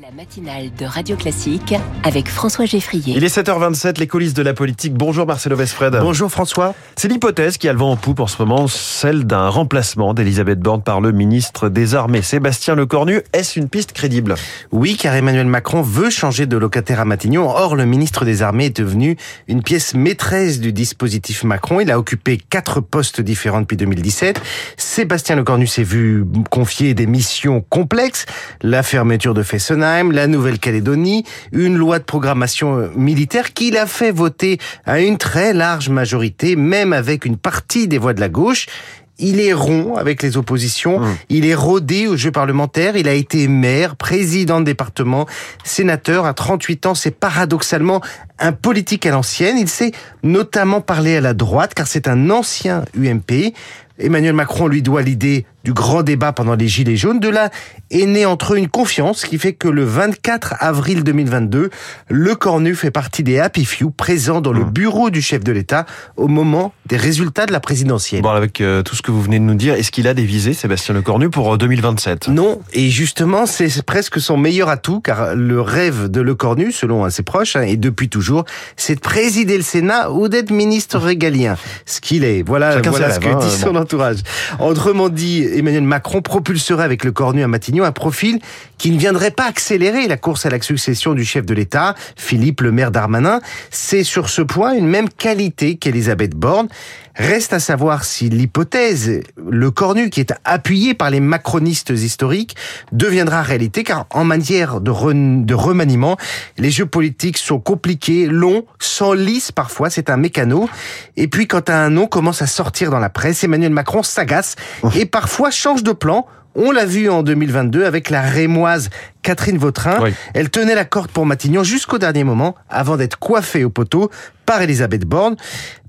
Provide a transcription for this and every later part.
La matinale de Radio Classique avec François Geffrier. Il est 7h27, les coulisses de la politique. Bonjour Marcelo Vesfred. Bonjour François. C'est l'hypothèse qui a le vent en poupe en ce moment, celle d'un remplacement d'Elisabeth Borne par le ministre des Armées, Sébastien Lecornu. Est-ce une piste crédible? Oui, car Emmanuel Macron veut changer de locataire à Matignon. Or, le ministre des Armées est devenu une pièce maîtresse du dispositif Macron. Il a occupé quatre postes différents depuis 2017. Sébastien Lecornu s'est vu confier des missions complexes. La fermeture de La Nouvelle-Calédonie, une loi de programmation euh, militaire qu'il a fait voter à une très large majorité, même avec une partie des voix de la gauche. Il est rond avec les oppositions, mmh. il est rodé au jeu parlementaire, il a été maire, président de département, sénateur. À 38 ans, c'est paradoxalement un politique à l'ancienne, il sait notamment parler à la droite car c'est un ancien UMP. Emmanuel Macron lui doit l'idée du grand débat pendant les Gilets jaunes. De là est née entre eux une confiance qui fait que le 24 avril 2022, le Cornu fait partie des Happy Few présents dans le mmh. bureau du chef de l'État au moment des résultats de la présidentielle. Bon, avec euh, tout ce que vous venez de nous dire, est-ce qu'il a des visées, Sébastien Le Cornu, pour 2027 euh, Non, et justement, c'est presque son meilleur atout, car le rêve de Le Cornu, selon ses proches, hein, et depuis toujours, c'est de présider le Sénat ou d'être ministre régalien. Ce qu'il est. Voilà, voilà ce que dit hein, son entourage. Autrement dit, Emmanuel Macron propulserait avec le Cornu à Matignon un profil qui ne viendrait pas accélérer la course à la succession du chef de l'État, Philippe le maire d'Armanin. C'est sur ce point une même qualité qu'Elisabeth Borne. Reste à savoir si l'hypothèse, le cornu qui est appuyé par les macronistes historiques, deviendra réalité, car en matière de, de remaniement, les jeux politiques sont compliqués, longs, sans lice parfois, c'est un mécano. Et puis quand un nom commence à sortir dans la presse, Emmanuel Macron s'agace et parfois change de plan on l'a vu en 2022 avec la rémoise Catherine Vautrin. Elle tenait la corde pour Matignon jusqu'au dernier moment avant d'être coiffée au poteau par Elisabeth Borne.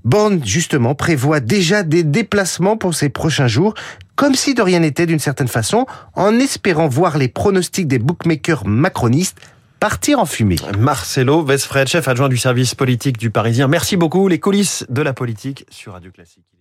Borne, justement, prévoit déjà des déplacements pour ces prochains jours, comme si de rien n'était d'une certaine façon, en espérant voir les pronostics des bookmakers macronistes partir en fumée. Marcelo Vesfred, chef adjoint du service politique du Parisien. Merci beaucoup. Les coulisses de la politique sur Radio Classique.